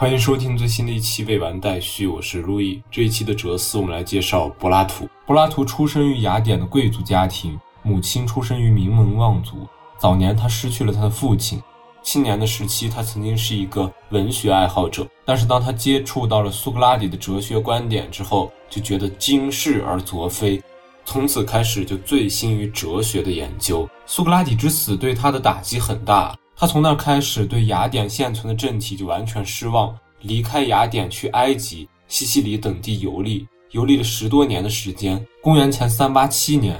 欢迎收听最新的一期未完待续，我是路易。这一期的哲思，我们来介绍柏拉图。柏拉图出生于雅典的贵族家庭，母亲出生于名门望族。早年他失去了他的父亲。青年的时期，他曾经是一个文学爱好者，但是当他接触到了苏格拉底的哲学观点之后，就觉得惊世而昨非，从此开始就醉心于哲学的研究。苏格拉底之死对他的打击很大，他从那开始对雅典现存的政体就完全失望，离开雅典去埃及、西西里等地游历，游历了十多年的时间。公元前三八七年，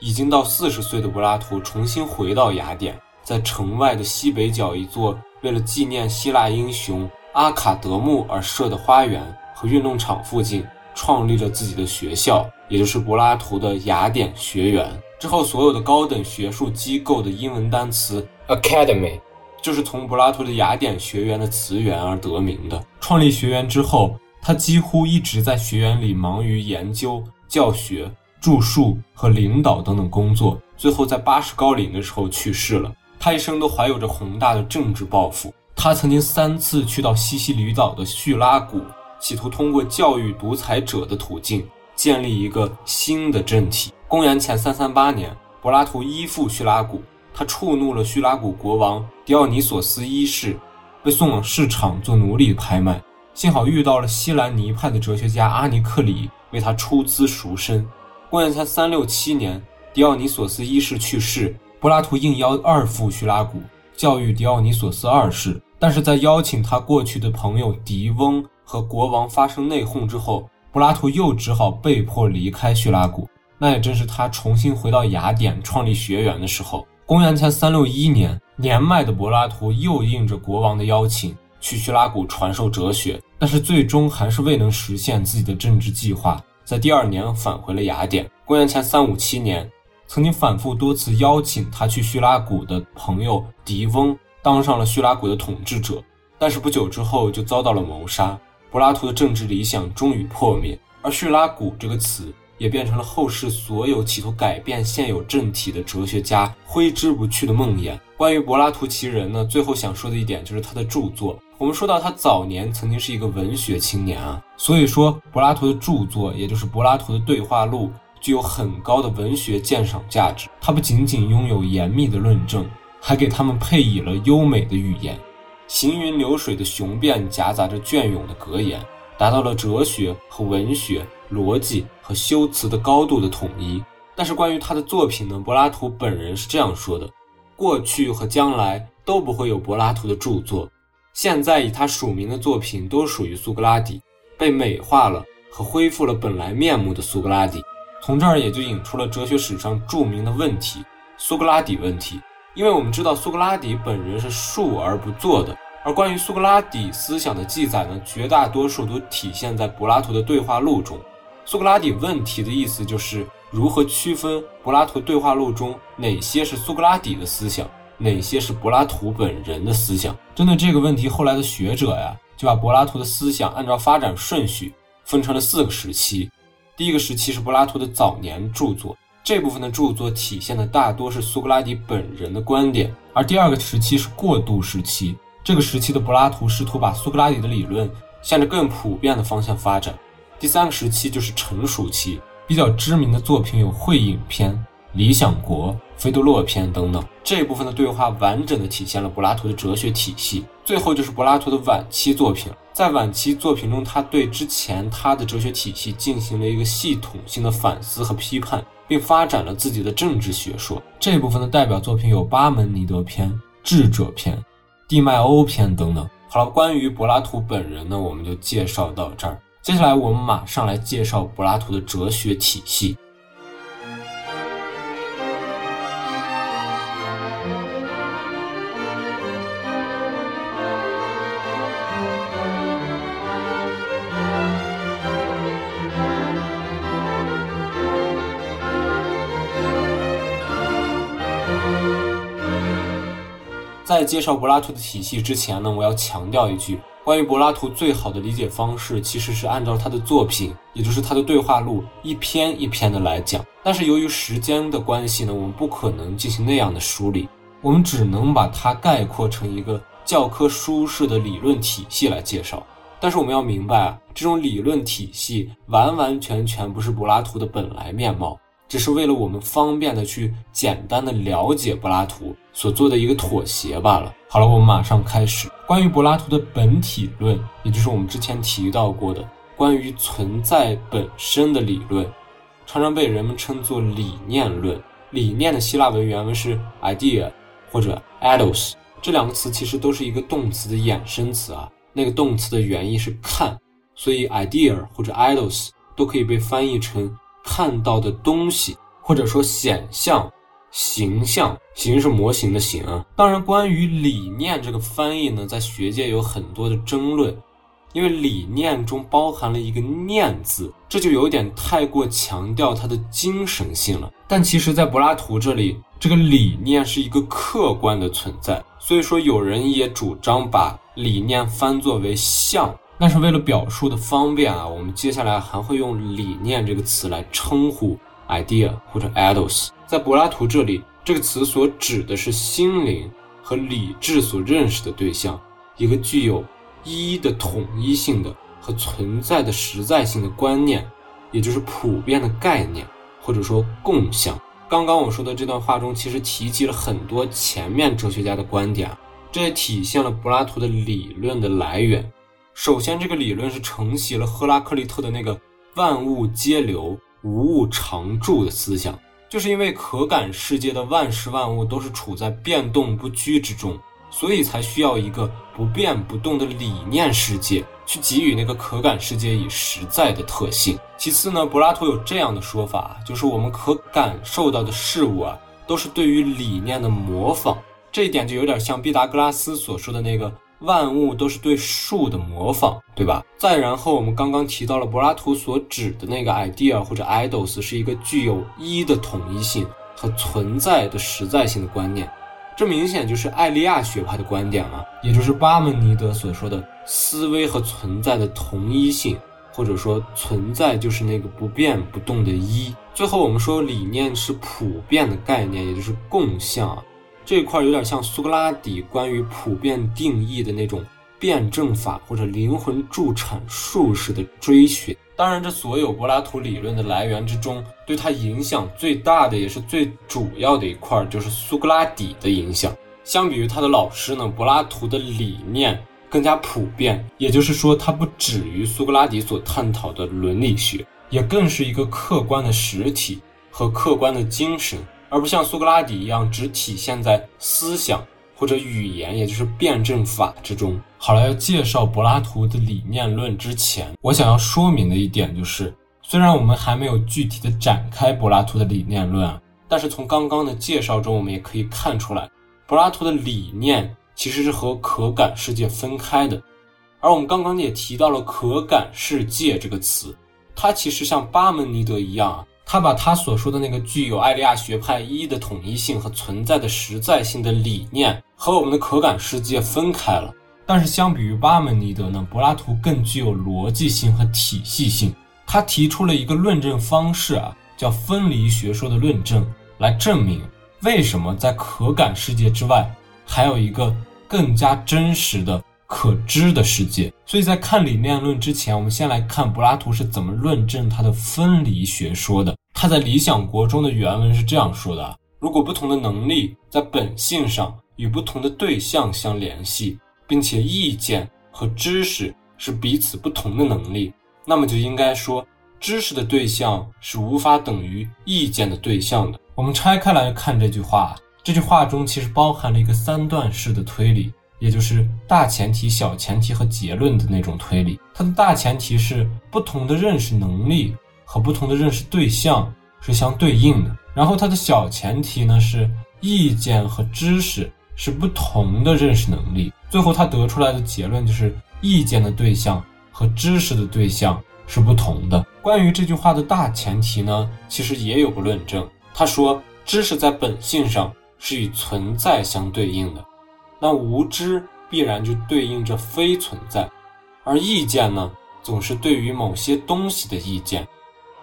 已经到四十岁的柏拉图重新回到雅典。在城外的西北角一座为了纪念希腊英雄阿卡德穆而设的花园和运动场附近，创立了自己的学校，也就是柏拉图的雅典学园。之后，所有的高等学术机构的英文单词 academy 就是从柏拉图的雅典学园的词源而得名的。创立学园之后，他几乎一直在学园里忙于研究、教学、著述和领导等等工作，最后在八十高龄的时候去世了。他一生都怀有着宏大的政治抱负。他曾经三次去到西西里岛的叙拉古，企图通过教育独裁者的途径建立一个新的政体。公元前三三八年，柏拉图依附叙拉古，他触怒了叙拉古国王迪奥尼索斯一世，被送往市场做奴隶拍卖。幸好遇到了西兰尼派的哲学家阿尼克里，为他出资赎身。公元前三六七年，迪奥尼索斯一世去世。柏拉图应邀二赴叙拉古教育迪奥尼索斯二世，但是在邀请他过去的朋友狄翁和国王发生内讧之后，柏拉图又只好被迫离开叙拉古。那也正是他重新回到雅典创立学园的时候。公元前三六一年，年迈的柏拉图又应着国王的邀请去叙拉古传授哲学，但是最终还是未能实现自己的政治计划，在第二年返回了雅典。公元前三五七年。曾经反复多次邀请他去叙拉古的朋友狄翁当上了叙拉古的统治者，但是不久之后就遭到了谋杀。柏拉图的政治理想终于破灭，而叙拉古这个词也变成了后世所有企图改变现有政体的哲学家挥之不去的梦魇。关于柏拉图其人呢，最后想说的一点就是他的著作。我们说到他早年曾经是一个文学青年啊，所以说柏拉图的著作，也就是柏拉图的对话录。具有很高的文学鉴赏价值。它不仅仅拥有严密的论证，还给他们配以了优美的语言，行云流水的雄辩夹杂着隽永的格言，达到了哲学和文学、逻辑和修辞的高度的统一。但是关于他的作品呢，柏拉图本人是这样说的：过去和将来都不会有柏拉图的著作。现在以他署名的作品都属于苏格拉底，被美化了和恢复了本来面目的苏格拉底。从这儿也就引出了哲学史上著名的问题——苏格拉底问题。因为我们知道苏格拉底本人是述而不作的，而关于苏格拉底思想的记载呢，绝大多数都体现在柏拉图的对话录中。苏格拉底问题的意思就是如何区分柏拉图对话录中哪些是苏格拉底的思想，哪些是柏拉图本人的思想。针对这个问题，后来的学者呀，就把柏拉图的思想按照发展顺序分成了四个时期。第一个时期是柏拉图的早年著作，这部分的著作体现的大多是苏格拉底本人的观点；而第二个时期是过渡时期，这个时期的柏拉图试图把苏格拉底的理论向着更普遍的方向发展。第三个时期就是成熟期，比较知名的作品有《会影篇》《理想国》《菲多洛篇》等等。这部分的对话完整的体现了柏拉图的哲学体系。最后就是柏拉图的晚期作品。在晚期作品中，他对之前他的哲学体系进行了一个系统性的反思和批判，并发展了自己的政治学说。这部分的代表作品有《巴门尼德篇》《智者篇》《地脉欧篇》等等。好了，关于柏拉图本人呢，我们就介绍到这儿。接下来我们马上来介绍柏拉图的哲学体系。在介绍柏拉图的体系之前呢，我要强调一句：关于柏拉图最好的理解方式，其实是按照他的作品，也就是他的对话录一篇一篇的来讲。但是由于时间的关系呢，我们不可能进行那样的梳理，我们只能把它概括成一个教科书式的理论体系来介绍。但是我们要明白啊，这种理论体系完完全全不是柏拉图的本来面貌，只是为了我们方便的去简单的了解柏拉图所做的一个妥协罢了。好了，我们马上开始关于柏拉图的本体论，也就是我们之前提到过的关于存在本身的理论，常常被人们称作理念论。理念的希腊文原文是 idea 或者 idos，这两个词其实都是一个动词的衍生词啊。那个动词的原意是看，所以 idea 或者 idos 都可以被翻译成看到的东西，或者说显象、形象。形是模型的形。当然，关于理念这个翻译呢，在学界有很多的争论，因为理念中包含了一个念字，这就有点太过强调它的精神性了。但其实，在柏拉图这里，这个理念是一个客观的存在，所以说有人也主张把。理念翻作为像，那是为了表述的方便啊。我们接下来还会用理念这个词来称呼 idea 或者 eidos。在柏拉图这里，这个词所指的是心灵和理智所认识的对象，一个具有一的统一性的和存在的实在性的观念，也就是普遍的概念或者说共相。刚刚我说的这段话中，其实提及了很多前面哲学家的观点。这也体现了柏拉图的理论的来源。首先，这个理论是承袭了赫拉克利特的那个“万物皆流，无物常驻”的思想。就是因为可感世界的万事万物都是处在变动不居之中，所以才需要一个不变不动的理念世界，去给予那个可感世界以实在的特性。其次呢，柏拉图有这样的说法，就是我们可感受到的事物啊，都是对于理念的模仿。这一点就有点像毕达哥拉斯所说的那个万物都是对数的模仿，对吧？再然后，我们刚刚提到了柏拉图所指的那个 idea 或者 idols 是一个具有一的统一性和存在的实在性的观念，这明显就是艾利亚学派的观点啊，也就是巴门尼德所说的思维和存在的同一性，或者说存在就是那个不变不动的一。最后，我们说理念是普遍的概念，也就是共相。这块有点像苏格拉底关于普遍定义的那种辩证法或者灵魂助产术式的追寻。当然，这所有柏拉图理论的来源之中，对他影响最大的也是最主要的一块，就是苏格拉底的影响。相比于他的老师呢，柏拉图的理念更加普遍，也就是说，它不止于苏格拉底所探讨的伦理学，也更是一个客观的实体和客观的精神。而不像苏格拉底一样，只体现在思想或者语言，也就是辩证法之中。好了，要介绍柏拉图的理念论之前，我想要说明的一点就是，虽然我们还没有具体的展开柏拉图的理念论，但是从刚刚的介绍中，我们也可以看出来，柏拉图的理念其实是和可感世界分开的。而我们刚刚也提到了“可感世界”这个词，它其实像巴门尼德一样。他把他所说的那个具有艾利亚学派一的统一性和存在的实在性的理念和我们的可感世界分开了。但是相比于巴门尼德呢，柏拉图更具有逻辑性和体系性。他提出了一个论证方式啊，叫分离学说的论证，来证明为什么在可感世界之外还有一个更加真实的。可知的世界，所以在看理念论之前，我们先来看柏拉图是怎么论证他的分离学说的。他在《理想国》中的原文是这样说的：如果不同的能力在本性上与不同的对象相联系，并且意见和知识是彼此不同的能力，那么就应该说，知识的对象是无法等于意见的对象的。我们拆开来看这句话，这句话中其实包含了一个三段式的推理。也就是大前提、小前提和结论的那种推理。它的大前提是不同的认识能力和不同的认识对象是相对应的，然后它的小前提呢是意见和知识是不同的认识能力。最后他得出来的结论就是意见的对象和知识的对象是不同的。关于这句话的大前提呢，其实也有个论证。他说，知识在本性上是与存在相对应的。那无知必然就对应着非存在，而意见呢，总是对于某些东西的意见，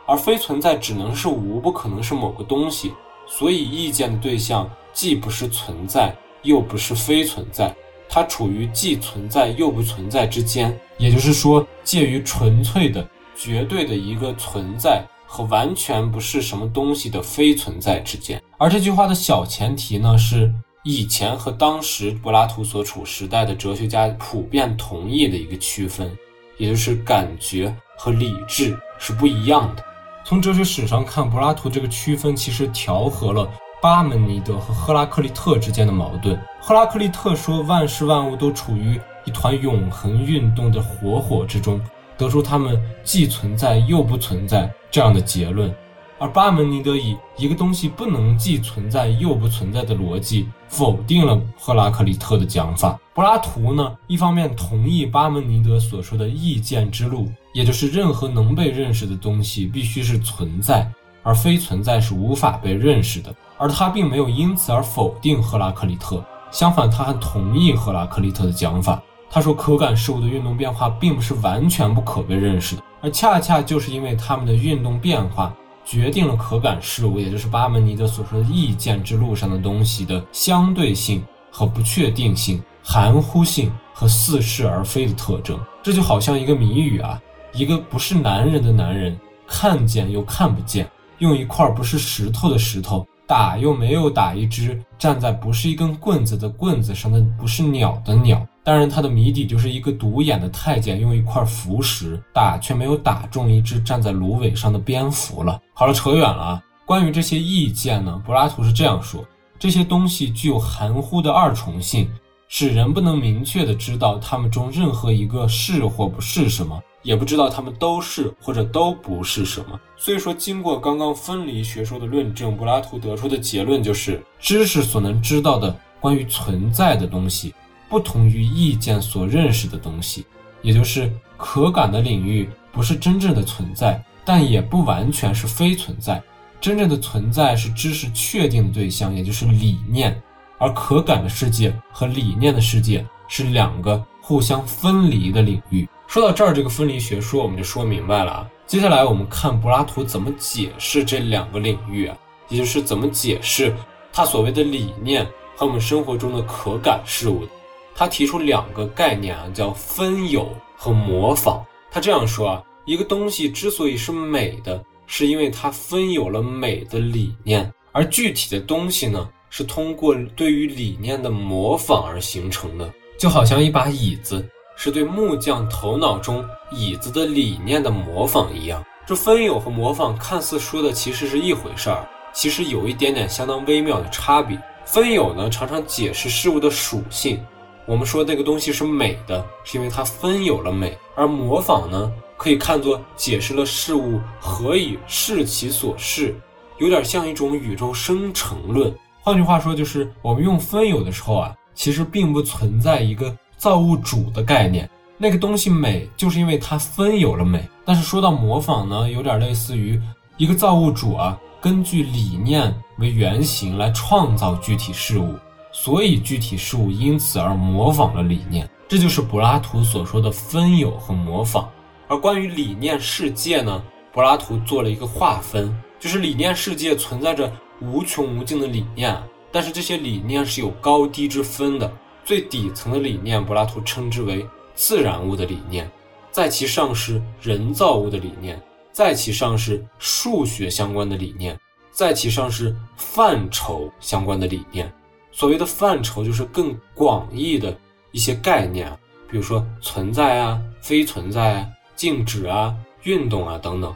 而非存在只能是无，不可能是某个东西，所以意见的对象既不是存在，又不是非存在，它处于既存在又不存在之间，也就是说，介于纯粹的、绝对的一个存在和完全不是什么东西的非存在之间。而这句话的小前提呢，是以前和当时柏拉图所处时代的哲学家普遍同意的一个区分，也就是感觉和理智是不一样的。从哲学史上看，柏拉图这个区分其实调和了。巴门尼德和赫拉克利特之间的矛盾。赫拉克利特说，万事万物都处于一团永恒运动的火火之中，得出他们既存在又不存在这样的结论。而巴门尼德以一个东西不能既存在又不存在的逻辑，否定了赫拉克利特的讲法。柏拉图呢，一方面同意巴门尼德所说的意见之路，也就是任何能被认识的东西必须是存在。而非存在是无法被认识的，而他并没有因此而否定赫拉克利特，相反，他还同意赫拉克利特的讲法。他说，可感事物的运动变化并不是完全不可被认识的，而恰恰就是因为他们的运动变化，决定了可感事物，也就是巴门尼德所说的意见之路上的东西的相对性和不确定性、含糊性和似是而非的特征。这就好像一个谜语啊，一个不是男人的男人，看见又看不见。用一块不是石头的石头打，又没有打一只站在不是一根棍子的棍子上的不是鸟的鸟。当然，他的谜底就是一个独眼的太监用一块浮石打，却没有打中一只站在芦苇上的蝙蝠了。好了，扯远了啊。关于这些意见呢，柏拉图是这样说：这些东西具有含糊的二重性，使人不能明确的知道它们中任何一个是或不是什么。也不知道他们都是或者都不是什么。所以说，经过刚刚分离学说的论证，柏拉图得出的结论就是：知识所能知道的关于存在的东西，不同于意见所认识的东西。也就是可感的领域不是真正的存在，但也不完全是非存在。真正的存在是知识确定的对象，也就是理念。而可感的世界和理念的世界是两个互相分离的领域。说到这儿，这个分离学说我们就说明白了啊。接下来我们看柏拉图怎么解释这两个领域啊，也就是怎么解释他所谓的理念和我们生活中的可感事物。他提出两个概念啊，叫分有和模仿。他这样说啊，一个东西之所以是美的，是因为它分有了美的理念，而具体的东西呢，是通过对于理念的模仿而形成的，就好像一把椅子。是对木匠头脑中椅子的理念的模仿一样，这分有和模仿看似说的其实是一回事儿，其实有一点点相当微妙的差别。分有呢，常常解释事物的属性，我们说那个东西是美的，是因为它分有了美；而模仿呢，可以看作解释了事物何以是其所是，有点像一种宇宙生成论。换句话说，就是我们用分有的时候啊，其实并不存在一个。造物主的概念，那个东西美，就是因为它分有了美。但是说到模仿呢，有点类似于一个造物主啊，根据理念为原型来创造具体事物，所以具体事物因此而模仿了理念。这就是柏拉图所说的分有和模仿。而关于理念世界呢，柏拉图做了一个划分，就是理念世界存在着无穷无尽的理念，但是这些理念是有高低之分的。最底层的理念，柏拉图称之为自然物的理念，在其上是人造物的理念，在其上是数学相关的理念，在其上是范畴相关的理念。所谓的范畴，就是更广义的一些概念，比如说存在啊、非存在啊、静止啊、运动啊等等。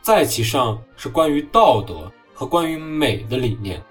在其上是关于道德和关于美的理念。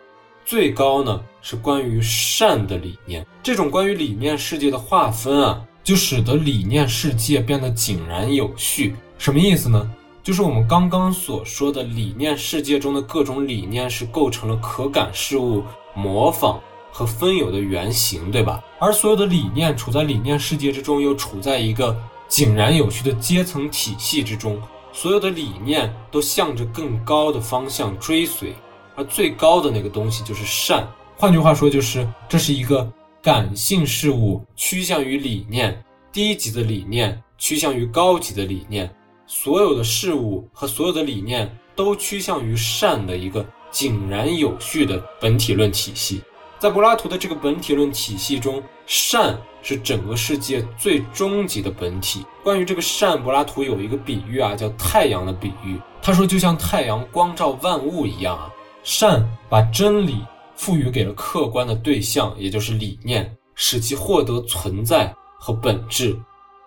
最高呢是关于善的理念，这种关于理念世界的划分啊，就使得理念世界变得井然有序。什么意思呢？就是我们刚刚所说的理念世界中的各种理念是构成了可感事物、模仿和分有的原型，对吧？而所有的理念处在理念世界之中，又处在一个井然有序的阶层体系之中，所有的理念都向着更高的方向追随。而最高的那个东西就是善，换句话说，就是这是一个感性事物趋向于理念，低级的理念趋向于高级的理念，所有的事物和所有的理念都趋向于善的一个井然有序的本体论体系。在柏拉图的这个本体论体系中，善是整个世界最终极的本体。关于这个善，柏拉图有一个比喻啊，叫太阳的比喻。他说，就像太阳光照万物一样啊，善把真理赋予给了客观的对象，也就是理念，使其获得存在和本质，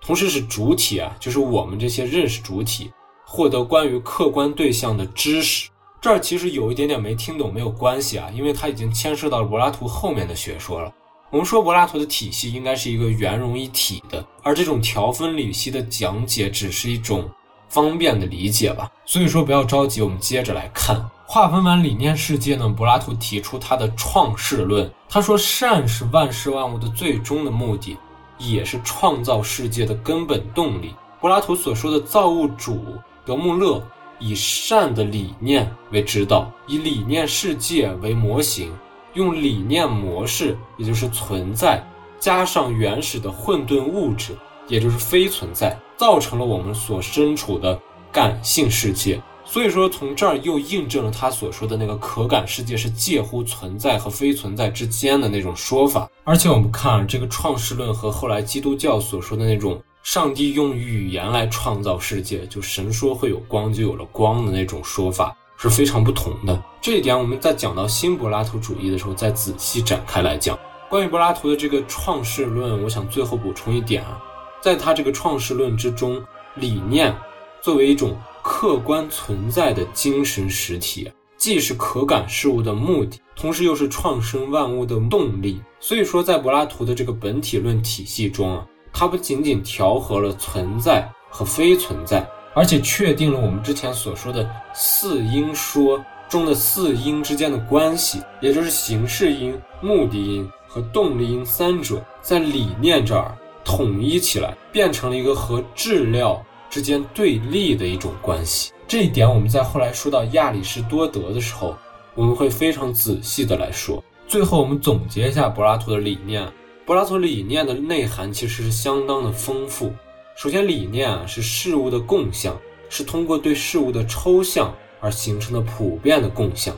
同时使主体啊，就是我们这些认识主体，获得关于客观对象的知识。这儿其实有一点点没听懂，没有关系啊，因为它已经牵涉到柏拉图后面的学说了。我们说柏拉图的体系应该是一个圆融一体的，而这种条分缕析的讲解只是一种方便的理解吧。所以说不要着急，我们接着来看。划分完理念世界呢，柏拉图提出他的创世论。他说善是万事万物的最终的目的，也是创造世界的根本动力。柏拉图所说的造物主德穆勒。以善的理念为指导，以理念世界为模型，用理念模式，也就是存在，加上原始的混沌物质，也就是非存在，造成了我们所身处的感性世界。所以说，从这儿又印证了他所说的那个可感世界是介乎存在和非存在之间的那种说法。而且我们看这个创世论和后来基督教所说的那种。上帝用语言来创造世界，就神说会有光，就有了光的那种说法是非常不同的。这一点我们在讲到新柏拉图主义的时候再仔细展开来讲。关于柏拉图的这个创世论，我想最后补充一点啊，在他这个创世论之中，理念作为一种客观存在的精神实体，既是可感事物的目的，同时又是创生万物的动力。所以说，在柏拉图的这个本体论体系中啊。它不仅仅调和了存在和非存在，而且确定了我们之前所说的四因说中的四因之间的关系，也就是形式因、目的因和动力因三者在理念这儿统一起来，变成了一个和质料之间对立的一种关系。这一点我们在后来说到亚里士多德的时候，我们会非常仔细的来说。最后，我们总结一下柏拉图的理念。柏拉图理念的内涵其实是相当的丰富。首先，理念啊是事物的共相，是通过对事物的抽象而形成的普遍的共相。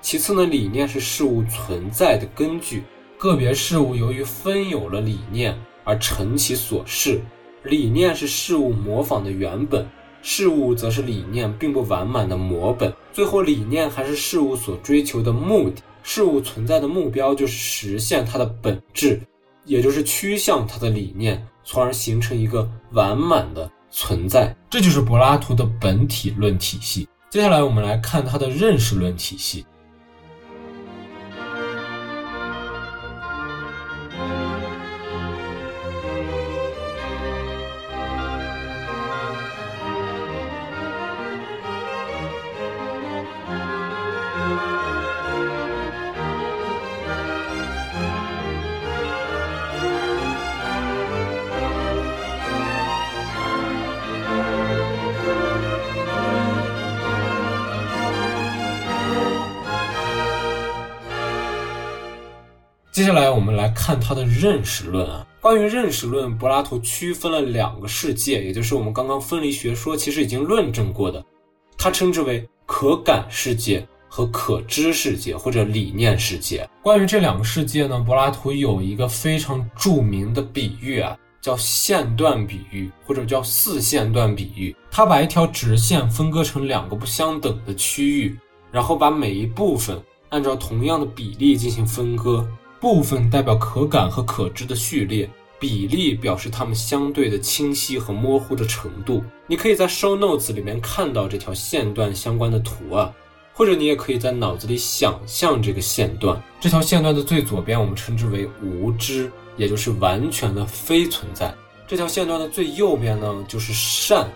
其次呢，理念是事物存在的根据。个别事物由于分有了理念而成其所是，理念是事物模仿的原本，事物则是理念并不完满的模本。最后，理念还是事物所追求的目的。事物存在的目标就是实现它的本质。也就是趋向它的理念，从而形成一个完满的存在。这就是柏拉图的本体论体系。接下来，我们来看他的认识论体系。接下来我们来看他的认识论啊。关于认识论，柏拉图区分了两个世界，也就是我们刚刚分离学说其实已经论证过的，他称之为可感世界和可知世界或者理念世界。关于这两个世界呢，柏拉图有一个非常著名的比喻啊，叫线段比喻或者叫四线段比喻。他把一条直线分割成两个不相等的区域，然后把每一部分按照同样的比例进行分割。部分代表可感和可知的序列，比例表示它们相对的清晰和模糊的程度。你可以在 show notes 里面看到这条线段相关的图啊，或者你也可以在脑子里想象这个线段。这条线段的最左边我们称之为无知，也就是完全的非存在。这条线段的最右边呢，就是善，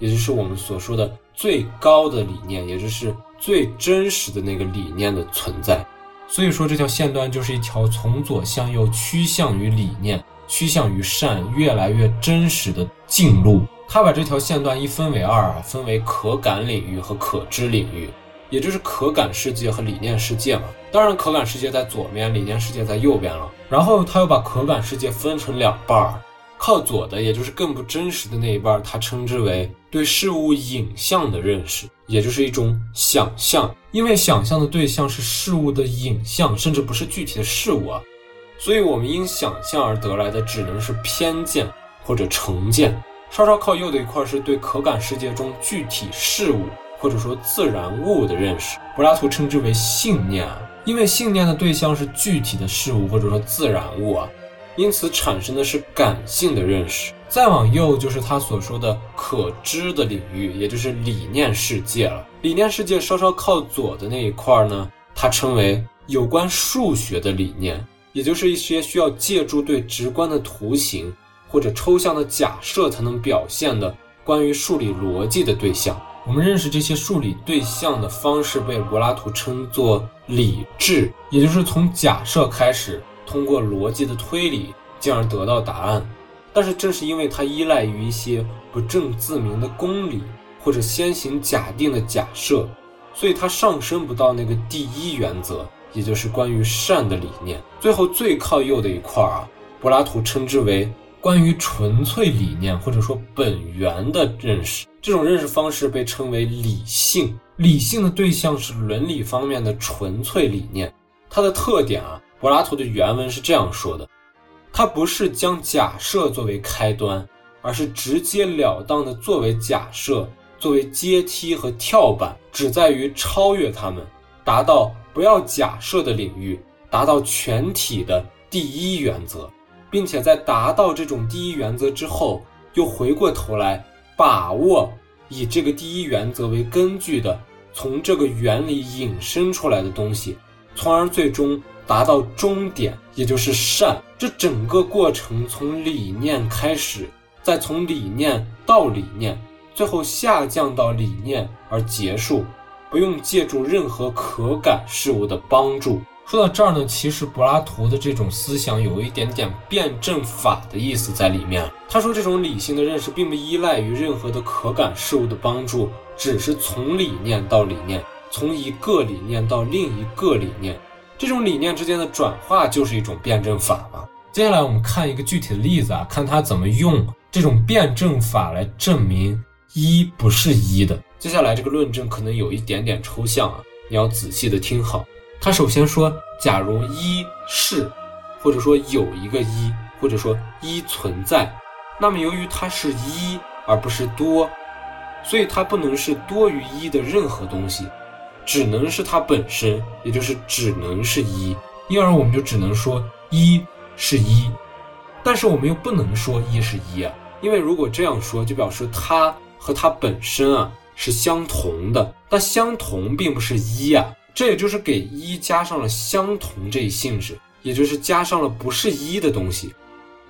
也就是我们所说的最高的理念，也就是最真实的那个理念的存在。所以说，这条线段就是一条从左向右趋向于理念、趋向于善、越来越真实的径路。他把这条线段一分为二啊，分为可感领域和可知领域，也就是可感世界和理念世界嘛。当然，可感世界在左边，理念世界在右边了。然后他又把可感世界分成两半儿，靠左的，也就是更不真实的那一半，他称之为对事物影像的认识，也就是一种想象。因为想象的对象是事物的影像，甚至不是具体的事物啊，所以我们因想象而得来的只能是偏见或者成见。稍稍靠右的一块是对可感世界中具体事物或者说自然物的认识，柏拉图称之为信念，因为信念的对象是具体的事物或者说自然物啊。因此产生的是感性的认识，再往右就是他所说的可知的领域，也就是理念世界了。理念世界稍稍靠左的那一块呢，它称为有关数学的理念，也就是一些需要借助对直观的图形或者抽象的假设才能表现的关于数理逻辑的对象。我们认识这些数理对象的方式被柏拉图称作理智，也就是从假设开始。通过逻辑的推理，进而得到答案。但是正是因为它依赖于一些不证自明的公理或者先行假定的假设，所以它上升不到那个第一原则，也就是关于善的理念。最后最靠右的一块啊，柏拉图称之为关于纯粹理念或者说本源的认识。这种认识方式被称为理性。理性的对象是伦理方面的纯粹理念。它的特点啊。柏拉图的原文是这样说的：他不是将假设作为开端，而是直截了当的作为假设，作为阶梯和跳板，只在于超越他们，达到不要假设的领域，达到全体的第一原则，并且在达到这种第一原则之后，又回过头来把握以这个第一原则为根据的从这个原理引申出来的东西，从而最终。达到终点，也就是善。这整个过程从理念开始，再从理念到理念，最后下降到理念而结束，不用借助任何可感事物的帮助。说到这儿呢，其实柏拉图的这种思想有一点点辩证法的意思在里面。他说，这种理性的认识并不依赖于任何的可感事物的帮助，只是从理念到理念，从一个理念到另一个理念。这种理念之间的转化就是一种辩证法嘛。接下来我们看一个具体的例子啊，看他怎么用这种辩证法来证明一不是一的。接下来这个论证可能有一点点抽象啊，你要仔细的听好。他首先说，假如一是，或者说有一个一，或者说一存在，那么由于它是一而不是多，所以它不能是多于一的任何东西。只能是它本身，也就是只能是一，因而我们就只能说一是一，但是我们又不能说一是一啊，因为如果这样说，就表示它和它本身啊是相同的，但相同并不是一啊，这也就是给一加上了相同这一性质，也就是加上了不是一的东西，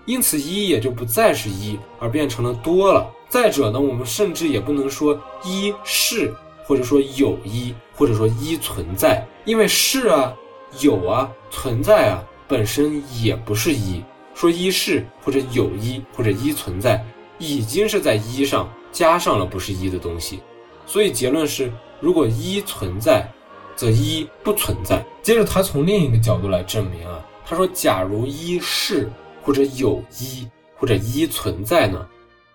因此一也就不再是一，而变成了多了。再者呢，我们甚至也不能说一是。或者说有一，或者说一存在，因为是啊，有啊，存在啊，本身也不是一。说一是或者有一或者一存在，已经是在一上加上了不是一的东西。所以结论是，如果一存在，则一不存在。接着他从另一个角度来证明啊，他说，假如一是或者有一或者一存在呢，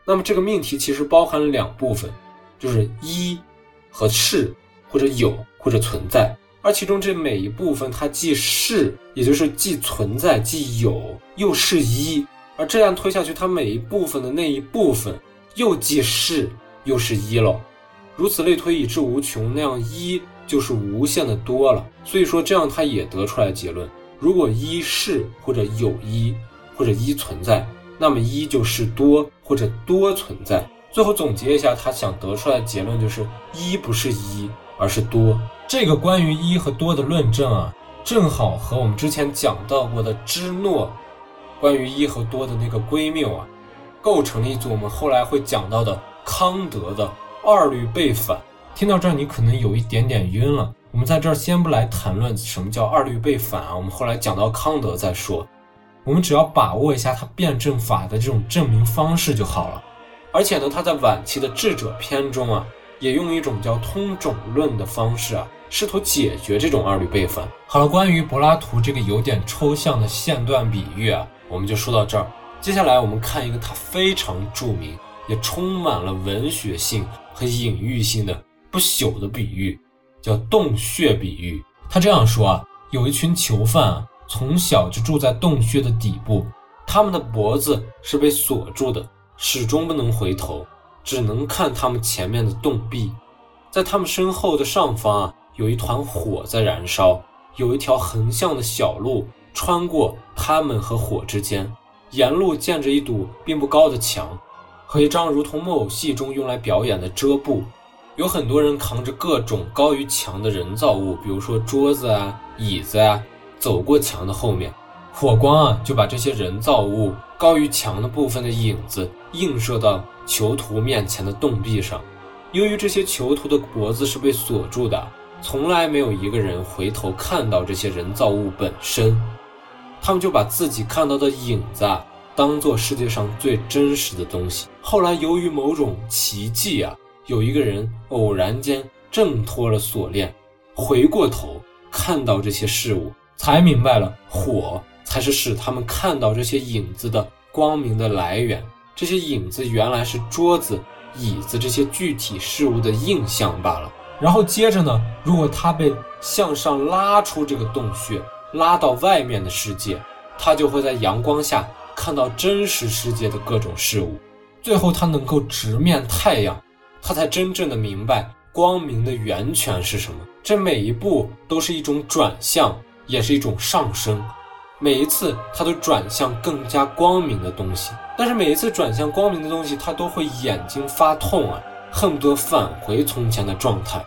那么这个命题其实包含了两部分，就是一。和是或者有或者存在，而其中这每一部分它既是，也就是既存在既有，又是一，而这样推下去，它每一部分的那一部分又既是又是一了，如此类推以至无穷，那样一就是无限的多了。所以说这样它也得出来结论：如果一是或者有一或者一存在，那么一就是多或者多存在。最后总结一下，他想得出来的结论就是一不是一，而是多。这个关于一和多的论证啊，正好和我们之前讲到过的芝诺关于一和多的那个归谬啊，构成了一组我们后来会讲到的康德的二律背反。听到这儿，你可能有一点点晕了。我们在这儿先不来谈论什么叫二律背反啊，我们后来讲到康德再说。我们只要把握一下他辩证法的这种证明方式就好了。而且呢，他在晚期的智者篇中啊，也用一种叫通种论的方式啊，试图解决这种二律背反。好了，关于柏拉图这个有点抽象的线段比喻啊，我们就说到这儿。接下来我们看一个他非常著名，也充满了文学性和隐喻性的不朽的比喻，叫洞穴比喻。他这样说啊，有一群囚犯啊，从小就住在洞穴的底部，他们的脖子是被锁住的，始终不能回头，只能看他们前面的洞壁。在他们身后的上方啊，有一团火在燃烧，有一条横向的小路穿过他们和火之间。沿路建着一堵并不高的墙，和一张如同木偶戏中用来表演的遮布。有很多人扛着各种高于墙的人造物，比如说桌子啊、椅子啊，走过墙的后面。火光啊，就把这些人造物高于墙的部分的影子映射到囚徒面前的洞壁上。由于这些囚徒的脖子是被锁住的，从来没有一个人回头看到这些人造物本身。他们就把自己看到的影子啊，当做世界上最真实的东西。后来由于某种奇迹啊，有一个人偶然间挣脱了锁链，回过头看到这些事物，才明白了火才是使他们看到这些影子的光明的来源。这些影子原来是桌子、椅子这些具体事物的印象罢了。然后接着呢，如果他被向上拉出这个洞穴。拉到外面的世界，他就会在阳光下看到真实世界的各种事物。最后，他能够直面太阳，他才真正的明白光明的源泉是什么。这每一步都是一种转向，也是一种上升。每一次，他都转向更加光明的东西。但是每一次转向光明的东西，他都会眼睛发痛啊，恨不得返回从前的状态。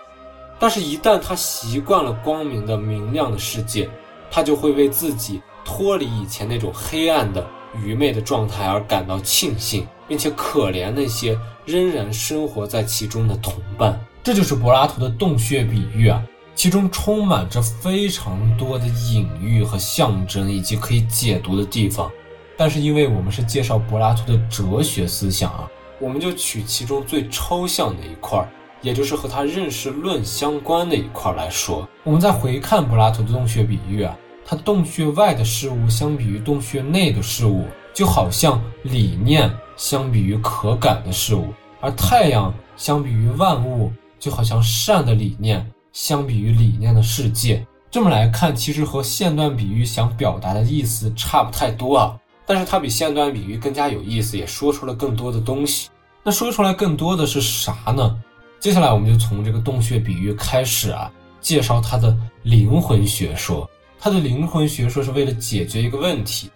但是，一旦他习惯了光明的明亮的世界，他就会为自己脱离以前那种黑暗的愚昧的状态而感到庆幸，并且可怜那些仍然生活在其中的同伴。这就是柏拉图的洞穴比喻啊，其中充满着非常多的隐喻和象征，以及可以解读的地方。但是因为我们是介绍柏拉图的哲学思想啊，我们就取其中最抽象的一块儿。也就是和他认识论相关的一块来说，我们再回看柏拉图的洞穴比喻啊，他洞穴外的事物相比于洞穴内的事物，就好像理念相比于可感的事物，而太阳相比于万物，就好像善的理念相比于理念的世界。这么来看，其实和线段比喻想表达的意思差不太多啊，但是它比线段比喻更加有意思，也说出了更多的东西。那说出来更多的是啥呢？接下来，我们就从这个洞穴比喻开始啊，介绍它的灵魂学说。它的灵魂学说是为了解决一个问题，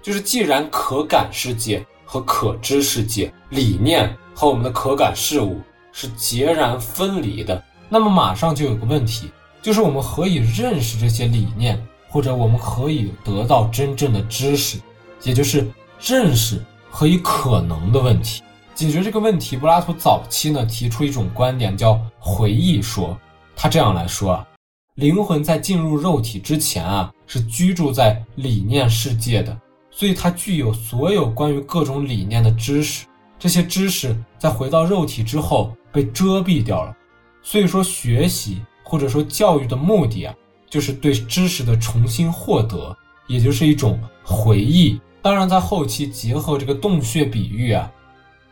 就是既然可感世界和可知世界、理念和我们的可感事物是截然分离的，那么马上就有个问题，就是我们何以认识这些理念，或者我们何以得到真正的知识，也就是认识何以可能的问题。解决这个问题，柏拉图早期呢提出一种观点，叫回忆说。他这样来说啊，灵魂在进入肉体之前啊，是居住在理念世界的，所以它具有所有关于各种理念的知识。这些知识在回到肉体之后被遮蔽掉了。所以说，学习或者说教育的目的啊，就是对知识的重新获得，也就是一种回忆。当然，在后期结合这个洞穴比喻啊。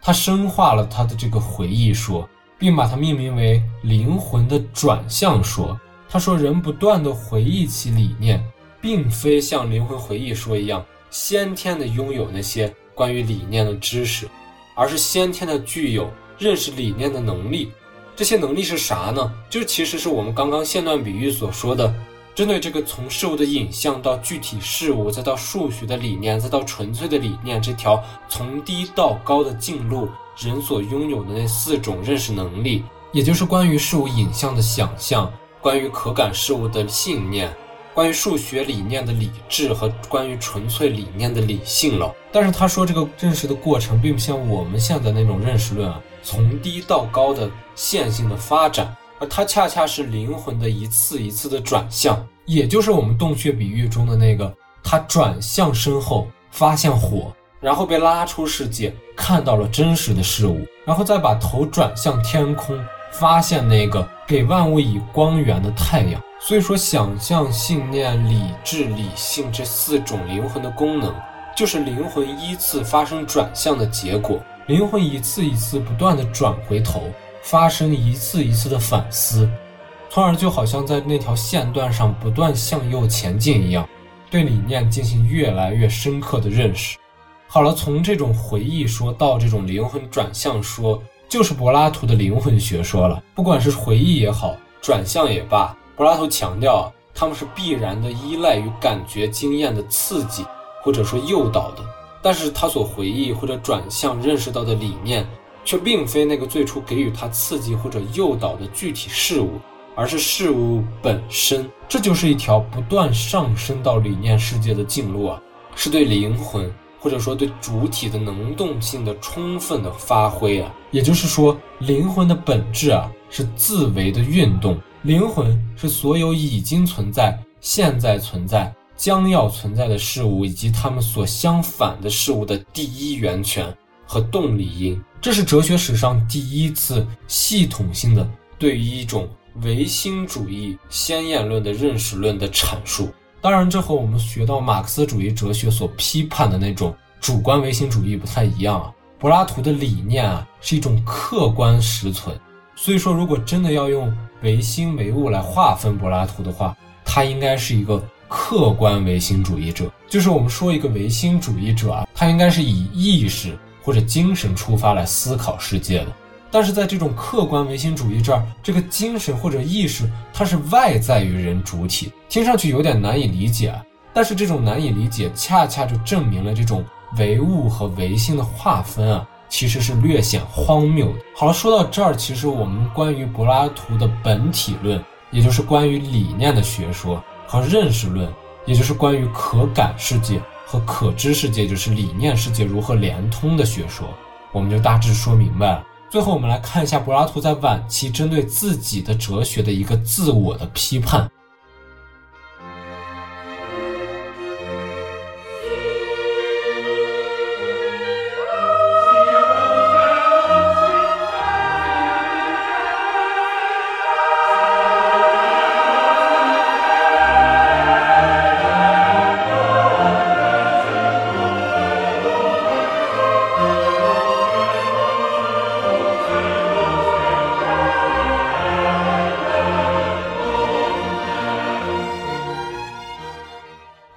他深化了他的这个回忆说，并把它命名为灵魂的转向说。他说，人不断的回忆起理念，并非像灵魂回忆说一样先天的拥有那些关于理念的知识，而是先天的具有认识理念的能力。这些能力是啥呢？就其实是我们刚刚线段比喻所说的。针对这个从事物的影像到具体事物，再到数学的理念，再到纯粹的理念，这条从低到高的进路，人所拥有的那四种认识能力，也就是关于事物影像的想象，关于可感事物的信念，关于数学理念的理智和关于纯粹理念的理性了。但是他说，这个认识的过程并不像我们现在那种认识论啊，从低到高的线性的发展。而它恰恰是灵魂的一次一次的转向，也就是我们洞穴比喻中的那个，他转向身后发现火，然后被拉出世界，看到了真实的事物，然后再把头转向天空，发现那个给万物以光源的太阳。所以说，想象、信念、理智、理性这四种灵魂的功能，就是灵魂依次发生转向的结果。灵魂一次一次不断的转回头，发生一次一次的反思，从而就好像在那条线段上不断向右前进一样，对理念进行越来越深刻的认识。好了，从这种回忆说到这种灵魂转向说，就是柏拉图的灵魂学说了。不管是回忆也好，转向也罢，柏拉图强调他们是必然的依赖于感觉经验的刺激，或者说诱导的。但是他所回忆或者转向认识到的理念，却并非那个最初给予他刺激或者诱导的具体事物，而是事物本身。这就是一条不断上升到理念世界的径路啊，是对灵魂或者说对主体的能动性的充分的发挥啊。也就是说，灵魂的本质啊是自为的运动，灵魂是所有已经存在、现在存在。将要存在的事物以及它们所相反的事物的第一源泉和动力因，这是哲学史上第一次系统性的对于一种唯心主义先验论的认识论的阐述。当然，这和我们学到马克思主义哲学所批判的那种主观唯心主义不太一样啊。柏拉图的理念啊是一种客观实存，所以说，如果真的要用唯心唯物来划分柏拉图的话，他应该是一个。客观唯心主义者，就是我们说一个唯心主义者啊，他应该是以意识或者精神出发来思考世界的。但是在这种客观唯心主义这儿，这个精神或者意识，它是外在于人主体，听上去有点难以理解啊。但是这种难以理解，恰恰就证明了这种唯物和唯心的划分啊，其实是略显荒谬的。好了，说到这儿，其实我们关于柏拉图的本体论，也就是关于理念的学说。和认识论，也就是关于可感世界和可知世界，就是理念世界如何连通的学说，我们就大致说明白了。最后，我们来看一下柏拉图在晚期针对自己的哲学的一个自我的批判。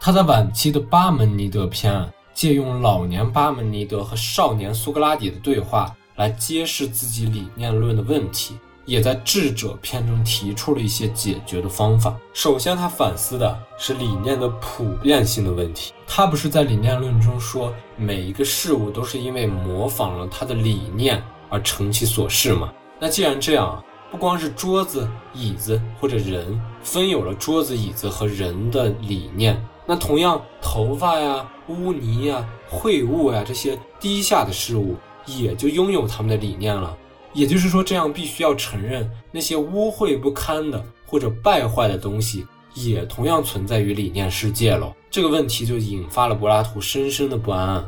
他在晚期的巴门尼德篇，借用老年巴门尼德和少年苏格拉底的对话来揭示自己理念论的问题，也在智者篇中提出了一些解决的方法。首先，他反思的是理念的普遍性的问题。他不是在理念论中说每一个事物都是因为模仿了他的理念而成其所是吗？那既然这样，不光是桌子、椅子或者人分有了桌子、椅子和人的理念。那同样，头发呀、污泥呀、秽物呀这些低下的事物，也就拥有他们的理念了。也就是说，这样必须要承认那些污秽不堪的或者败坏的东西，也同样存在于理念世界了。这个问题就引发了柏拉图深深的不安。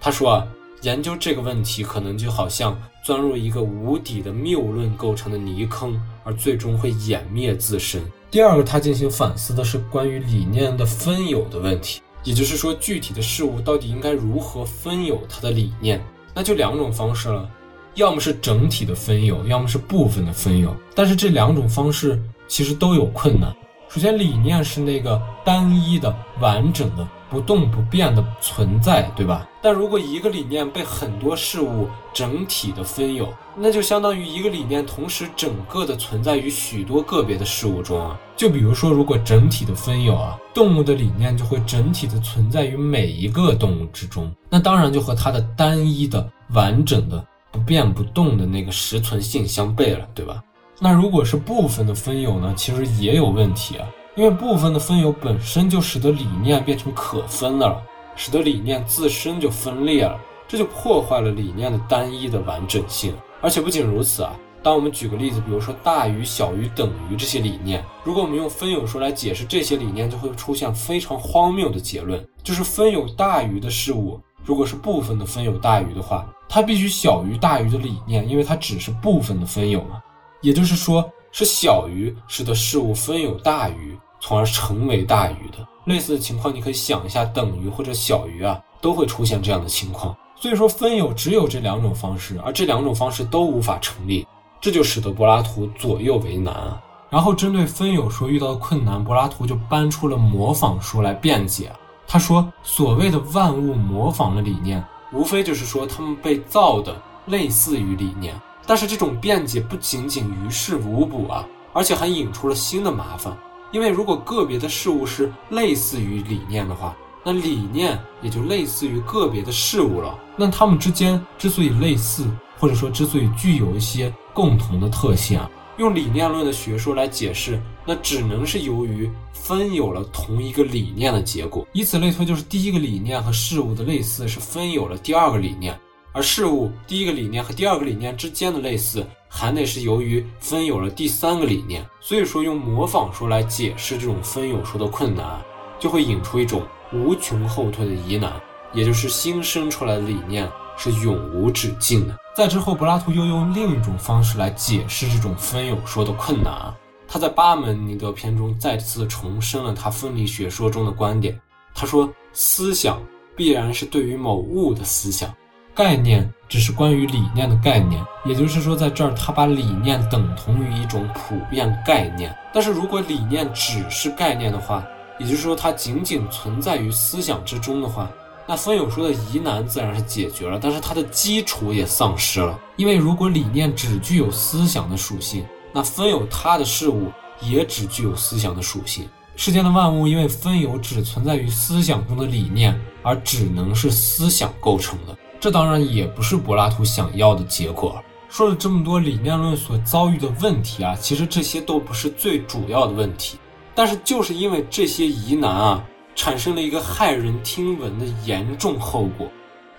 他说啊，研究这个问题可能就好像钻入一个无底的谬论构成的泥坑，而最终会湮灭自身。第二个，他进行反思的是关于理念的分有的问题，也就是说，具体的事物到底应该如何分有它的理念？那就两种方式了，要么是整体的分有，要么是部分的分有。但是这两种方式其实都有困难。首先，理念是那个单一的、完整的。不动不变的存在，对吧？但如果一个理念被很多事物整体的分有，那就相当于一个理念同时整个的存在于许多个别的事物中啊。就比如说，如果整体的分有啊，动物的理念就会整体的存在于每一个动物之中，那当然就和它的单一的、完整的、不变不动的那个实存性相悖了，对吧？那如果是部分的分有呢，其实也有问题啊。因为部分的分有本身就使得理念变成可分的了，使得理念自身就分裂了，这就破坏了理念的单一的完整性。而且不仅如此啊，当我们举个例子，比如说大于、小于、等于这些理念，如果我们用分有说来解释这些理念，就会出现非常荒谬的结论，就是分有大于的事物，如果是部分的分有大于的话，它必须小于大于的理念，因为它只是部分的分有嘛。也就是说。是小于使得事物分有大于，从而成为大于的。类似的情况，你可以想一下，等于或者小于啊，都会出现这样的情况。所以说分有只有这两种方式，而这两种方式都无法成立，这就使得柏拉图左右为难啊。然后针对分有说遇到的困难，柏拉图就搬出了模仿说来辩解。他说，所谓的万物模仿了理念，无非就是说他们被造的类似于理念。但是这种辩解不仅仅于事无补啊，而且还引出了新的麻烦。因为如果个别的事物是类似于理念的话，那理念也就类似于个别的事物了。那它们之间之所以类似，或者说之所以具有一些共同的特性啊，用理念论的学说来解释，那只能是由于分有了同一个理念的结果。以此类推，就是第一个理念和事物的类似是分有了第二个理念。而事物第一个理念和第二个理念之间的类似，还得是由于分有了第三个理念。所以说，用模仿说来解释这种分有说的困难，就会引出一种无穷后退的疑难，也就是新生出来的理念是永无止境的。在之后，柏拉图又用另一种方式来解释这种分有说的困难。他在八门尼德篇中再次重申了他分离学说中的观点。他说：“思想必然是对于某物的思想。”概念只是关于理念的概念，也就是说，在这儿他把理念等同于一种普遍概念。但是如果理念只是概念的话，也就是说它仅仅存在于思想之中的话，那分有说的疑难自然是解决了，但是它的基础也丧失了。因为如果理念只具有思想的属性，那分有它的事物也只具有思想的属性。世间的万物因为分有只存在于思想中的理念，而只能是思想构成的。这当然也不是柏拉图想要的结果。说了这么多理念论所遭遇的问题啊，其实这些都不是最主要的问题。但是就是因为这些疑难啊，产生了一个骇人听闻的严重后果。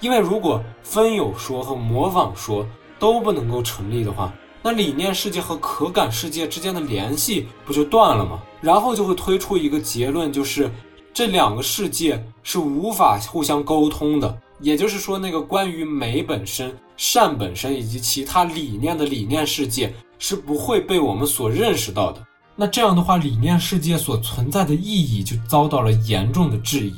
因为如果分有说和模仿说都不能够成立的话，那理念世界和可感世界之间的联系不就断了吗？然后就会推出一个结论，就是这两个世界是无法互相沟通的。也就是说，那个关于美本身、善本身以及其他理念的理念世界是不会被我们所认识到的。那这样的话，理念世界所存在的意义就遭到了严重的质疑。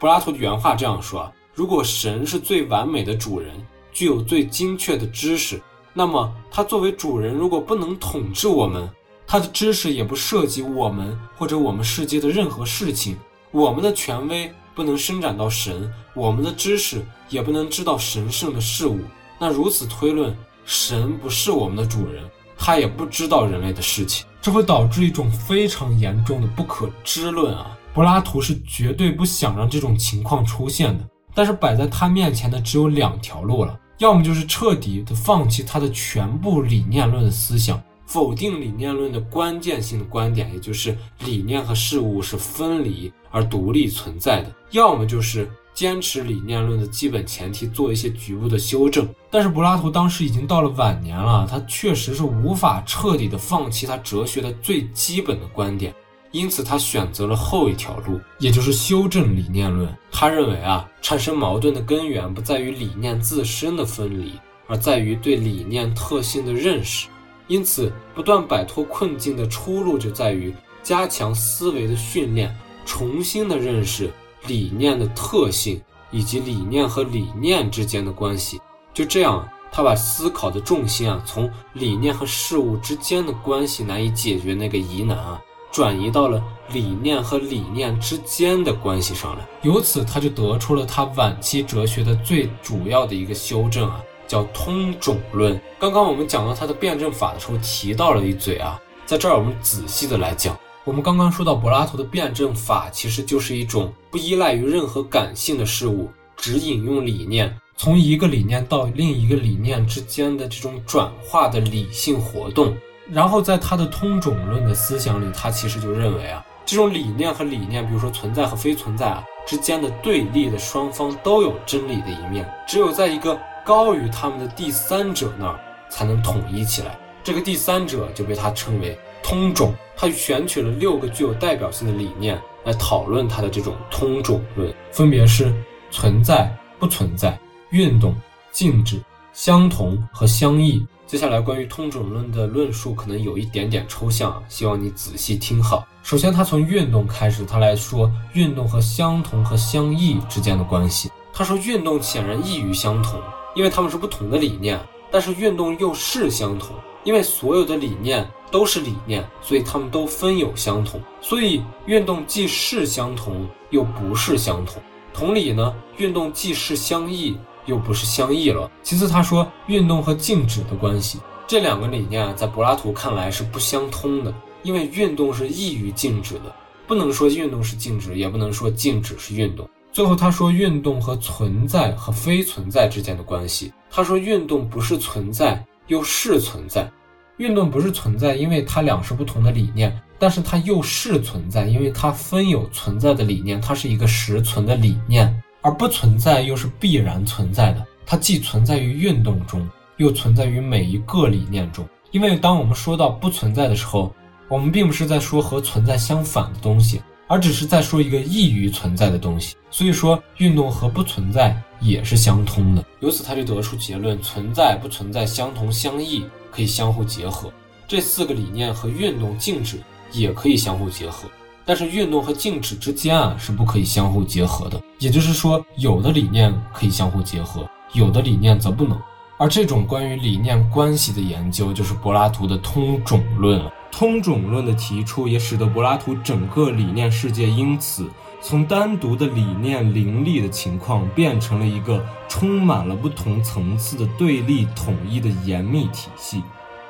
柏拉图的原话这样说：如果神是最完美的主人，具有最精确的知识，那么他作为主人，如果不能统治我们，他的知识也不涉及我们或者我们世界的任何事情，我们的权威。不能伸展到神，我们的知识也不能知道神圣的事物。那如此推论，神不是我们的主人，他也不知道人类的事情，这会导致一种非常严重的不可知论啊！柏拉图是绝对不想让这种情况出现的。但是摆在他面前的只有两条路了：要么就是彻底的放弃他的全部理念论的思想。否定理念论的关键性的观点，也就是理念和事物是分离而独立存在的；要么就是坚持理念论的基本前提，做一些局部的修正。但是柏拉图当时已经到了晚年了，他确实是无法彻底的放弃他哲学的最基本的观点，因此他选择了后一条路，也就是修正理念论。他认为啊，产生矛盾的根源不在于理念自身的分离，而在于对理念特性的认识。因此，不断摆脱困境的出路就在于加强思维的训练，重新的认识理念的特性以及理念和理念之间的关系。就这样，他把思考的重心啊，从理念和事物之间的关系难以解决那个疑难啊，转移到了理念和理念之间的关系上来。由此，他就得出了他晚期哲学的最主要的一个修正啊。叫通种论。刚刚我们讲到他的辩证法的时候提到了一嘴啊，在这儿我们仔细的来讲。我们刚刚说到柏拉图的辩证法其实就是一种不依赖于任何感性的事物，只引用理念，从一个理念到另一个理念之间的这种转化的理性活动。然后在他的通种论的思想里，他其实就认为啊，这种理念和理念，比如说存在和非存在啊之间的对立的双方都有真理的一面，只有在一个。高于他们的第三者那儿才能统一起来，这个第三者就被他称为通种。他选取了六个具有代表性的理念来讨论他的这种通种论，分别是存在、不存在、运动、静止、相同和相异、接下来关于通种论的论述可能有一点点抽象啊，希望你仔细听好。首先，他从运动开始，他来说运动和相同和相异之间的关系。他说，运动显然异于相同，因为他们是不同的理念；但是运动又是相同，因为所有的理念都是理念，所以他们都分有相同。所以，运动既是相同，又不是相同。同理呢，运动既是相异。又不是相异了。其次，他说运动和静止的关系，这两个理念，在柏拉图看来是不相通的，因为运动是异于静止的，不能说运动是静止，也不能说静止是运动。最后，他说运动和存在和非存在之间的关系，他说运动不是存在，又是存在。运动不是存在，因为它俩是不同的理念，但是它又是存在，因为它分有存在的理念，它是一个实存的理念。而不存在又是必然存在的，它既存在于运动中，又存在于每一个理念中。因为当我们说到不存在的时候，我们并不是在说和存在相反的东西，而只是在说一个异于存在的东西。所以说，运动和不存在也是相通的。由此他就得出结论：存在不存在相同相异，可以相互结合。这四个理念和运动、静止也可以相互结合。但是运动和静止之间啊是不可以相互结合的，也就是说，有的理念可以相互结合，有的理念则不能。而这种关于理念关系的研究，就是柏拉图的通种论了。通种论的提出，也使得柏拉图整个理念世界因此从单独的理念林立的情况，变成了一个充满了不同层次的对立统一的严密体系。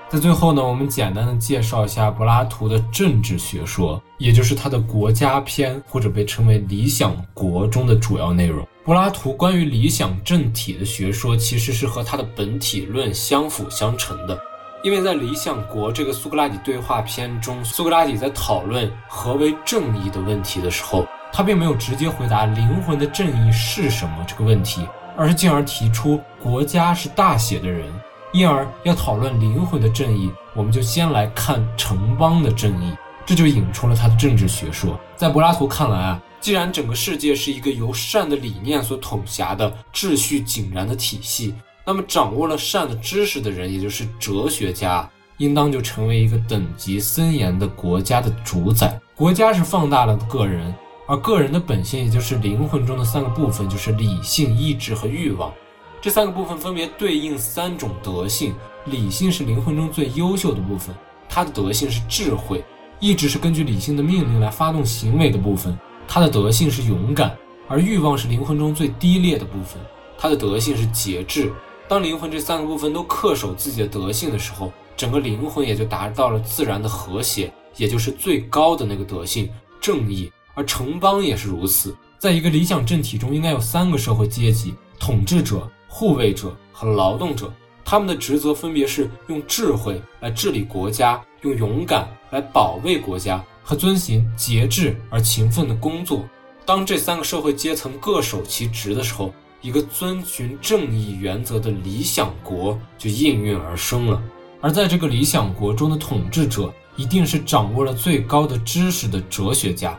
在最后呢，我们简单的介绍一下柏拉图的政治学说，也就是他的国家篇，或者被称为理想国中的主要内容。柏拉图关于理想政体的学说，其实是和他的本体论相辅相成的。因为在理想国这个苏格拉底对话篇中，苏格拉底在讨论何为正义的问题的时候，他并没有直接回答灵魂的正义是什么这个问题，而是进而提出国家是大写的人。因而要讨论灵魂的正义，我们就先来看城邦的正义，这就引出了他的政治学说。在柏拉图看来啊，既然整个世界是一个由善的理念所统辖的秩序井然的体系，那么掌握了善的知识的人，也就是哲学家，应当就成为一个等级森严的国家的主宰。国家是放大了的个人，而个人的本性，也就是灵魂中的三个部分，就是理性、意志和欲望。这三个部分分别对应三种德性：理性是灵魂中最优秀的部分，它的德性是智慧；意志是根据理性的命令来发动行为的部分，它的德性是勇敢；而欲望是灵魂中最低劣的部分，它的德性是节制。当灵魂这三个部分都恪守自己的德性的时候，整个灵魂也就达到了自然的和谐，也就是最高的那个德性——正义。而城邦也是如此，在一个理想政体中，应该有三个社会阶级：统治者。护卫者和劳动者，他们的职责分别是用智慧来治理国家，用勇敢来保卫国家，和遵循节制而勤奋的工作。当这三个社会阶层各守其职的时候，一个遵循正义原则的理想国就应运而生了。而在这个理想国中的统治者，一定是掌握了最高的知识的哲学家。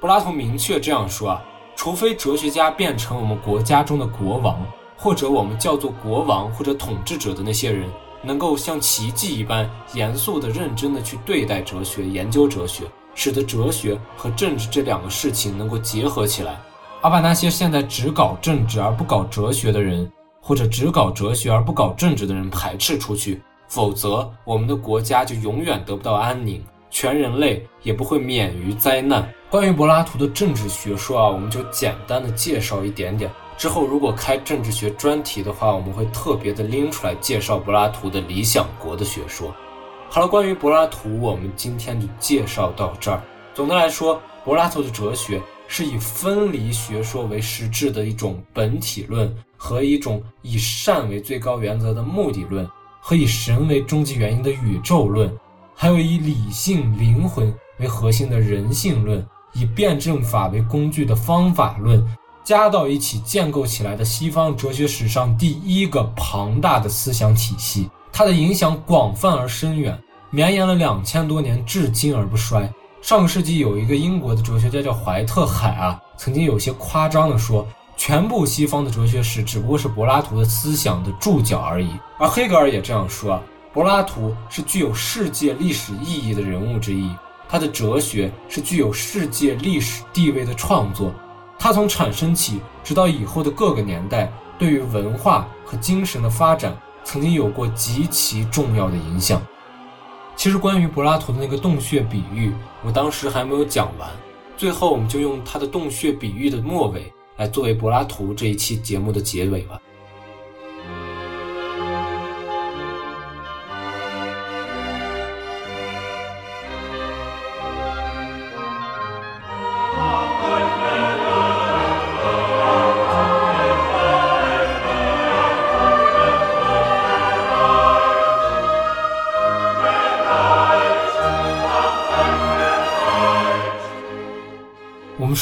柏拉图明确这样说啊，除非哲学家变成我们国家中的国王。或者我们叫做国王或者统治者的那些人，能够像奇迹一般严肃的、认真的去对待哲学、研究哲学，使得哲学和政治这两个事情能够结合起来，而把那些现在只搞政治而不搞哲学的人，或者只搞哲学而不搞政治的人排斥出去，否则我们的国家就永远得不到安宁，全人类也不会免于灾难。关于柏拉图的政治学说啊，我们就简单的介绍一点点。之后，如果开政治学专题的话，我们会特别的拎出来介绍柏拉图的理想国的学说。好了，关于柏拉图，我们今天就介绍到这儿。总的来说，柏拉图的哲学是以分离学说为实质的一种本体论，和一种以善为最高原则的目的论，和以神为终极原因的宇宙论，还有以理性灵魂为核心的人性论，以辩证法为工具的方法论。加到一起建构起来的西方哲学史上第一个庞大的思想体系，它的影响广泛而深远，绵延了两千多年，至今而不衰。上个世纪有一个英国的哲学家叫怀特海啊，曾经有些夸张地说，全部西方的哲学史只不过是柏拉图的思想的注脚而已。而黑格尔也这样说啊，柏拉图是具有世界历史意义的人物之一，他的哲学是具有世界历史地位的创作。他从产生起，直到以后的各个年代，对于文化和精神的发展，曾经有过极其重要的影响。其实，关于柏拉图的那个洞穴比喻，我当时还没有讲完。最后，我们就用他的洞穴比喻的末尾，来作为柏拉图这一期节目的结尾吧。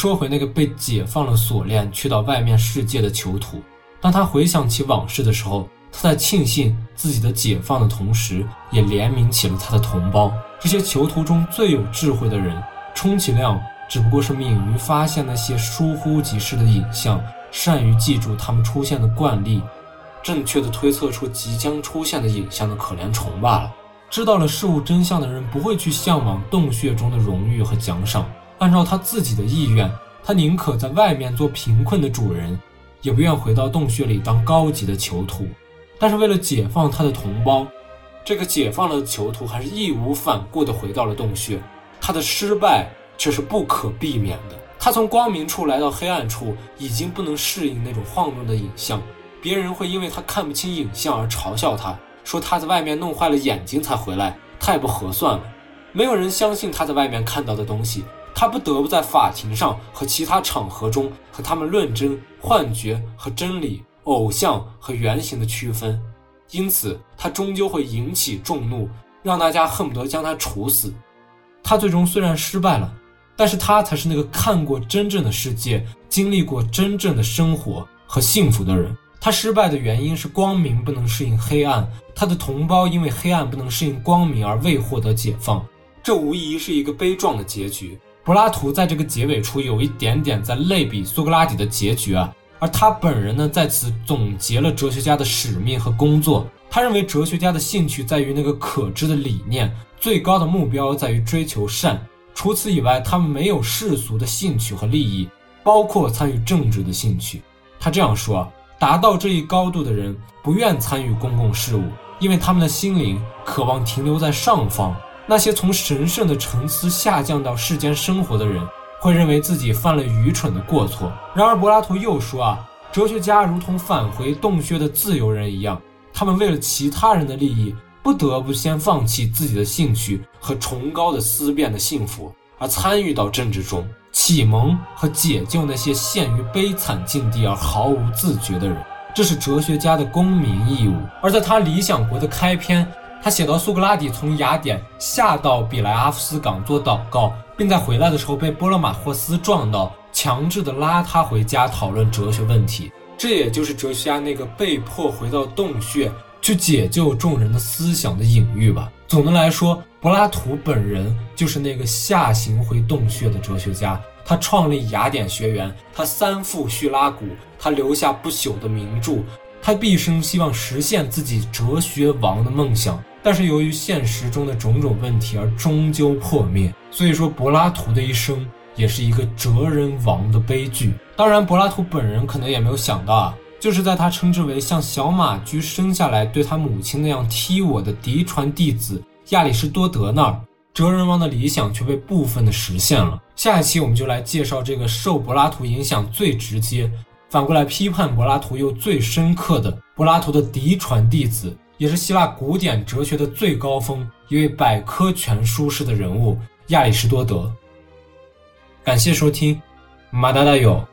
说回那个被解放了锁链去到外面世界的囚徒，当他回想起往事的时候，他在庆幸自己的解放的同时，也怜悯起了他的同胞。这些囚徒中最有智慧的人，充其量只不过是敏于发现那些疏忽即逝的影像，善于记住他们出现的惯例，正确的推测出即将出现的影像的可怜虫罢了。知道了事物真相的人，不会去向往洞穴中的荣誉和奖赏。按照他自己的意愿，他宁可在外面做贫困的主人，也不愿回到洞穴里当高级的囚徒。但是为了解放他的同胞，这个解放了的囚徒还是义无反顾地回到了洞穴。他的失败却是不可避免的。他从光明处来到黑暗处，已经不能适应那种晃动的影像。别人会因为他看不清影像而嘲笑他，说他在外面弄坏了眼睛才回来，太不合算了。没有人相信他在外面看到的东西。他不得不在法庭上和其他场合中和他们论争幻觉和真理、偶像和原型的区分，因此他终究会引起众怒，让大家恨不得将他处死。他最终虽然失败了，但是他才是那个看过真正的世界、经历过真正的生活和幸福的人。他失败的原因是光明不能适应黑暗，他的同胞因为黑暗不能适应光明而未获得解放，这无疑是一个悲壮的结局。柏拉图在这个结尾处有一点点在类比苏格拉底的结局啊，而他本人呢在此总结了哲学家的使命和工作。他认为哲学家的兴趣在于那个可知的理念，最高的目标在于追求善。除此以外，他们没有世俗的兴趣和利益，包括参与政治的兴趣。他这样说：达到这一高度的人不愿参与公共事务，因为他们的心灵渴望停留在上方。那些从神圣的沉思下降到世间生活的人，会认为自己犯了愚蠢的过错。然而，柏拉图又说啊，哲学家如同返回洞穴的自由人一样，他们为了其他人的利益，不得不先放弃自己的兴趣和崇高的思辨的幸福，而参与到政治中，启蒙和解救那些陷于悲惨境地而毫无自觉的人。这是哲学家的公民义务。而在他《理想国》的开篇。他写到，苏格拉底从雅典下到比莱阿夫斯港做祷告，并在回来的时候被波勒马霍斯撞到，强制的拉他回家讨论哲学问题。这也就是哲学家那个被迫回到洞穴去解救众人的思想的隐喻吧。总的来说，柏拉图本人就是那个下行回洞穴的哲学家。他创立雅典学园，他三赴叙拉古，他留下不朽的名著。他毕生希望实现自己哲学王的梦想，但是由于现实中的种种问题而终究破灭。所以说，柏拉图的一生也是一个哲人王的悲剧。当然，柏拉图本人可能也没有想到啊，就是在他称之为像小马驹生下来对他母亲那样踢我的嫡传弟子亚里士多德那儿，哲人王的理想却被部分的实现了。下一期我们就来介绍这个受柏拉图影响最直接。反过来批判柏拉图又最深刻的柏拉图的嫡传弟子，也是希腊古典哲学的最高峰，一位百科全书式的人物亚里士多德。感谢收听，马达达有。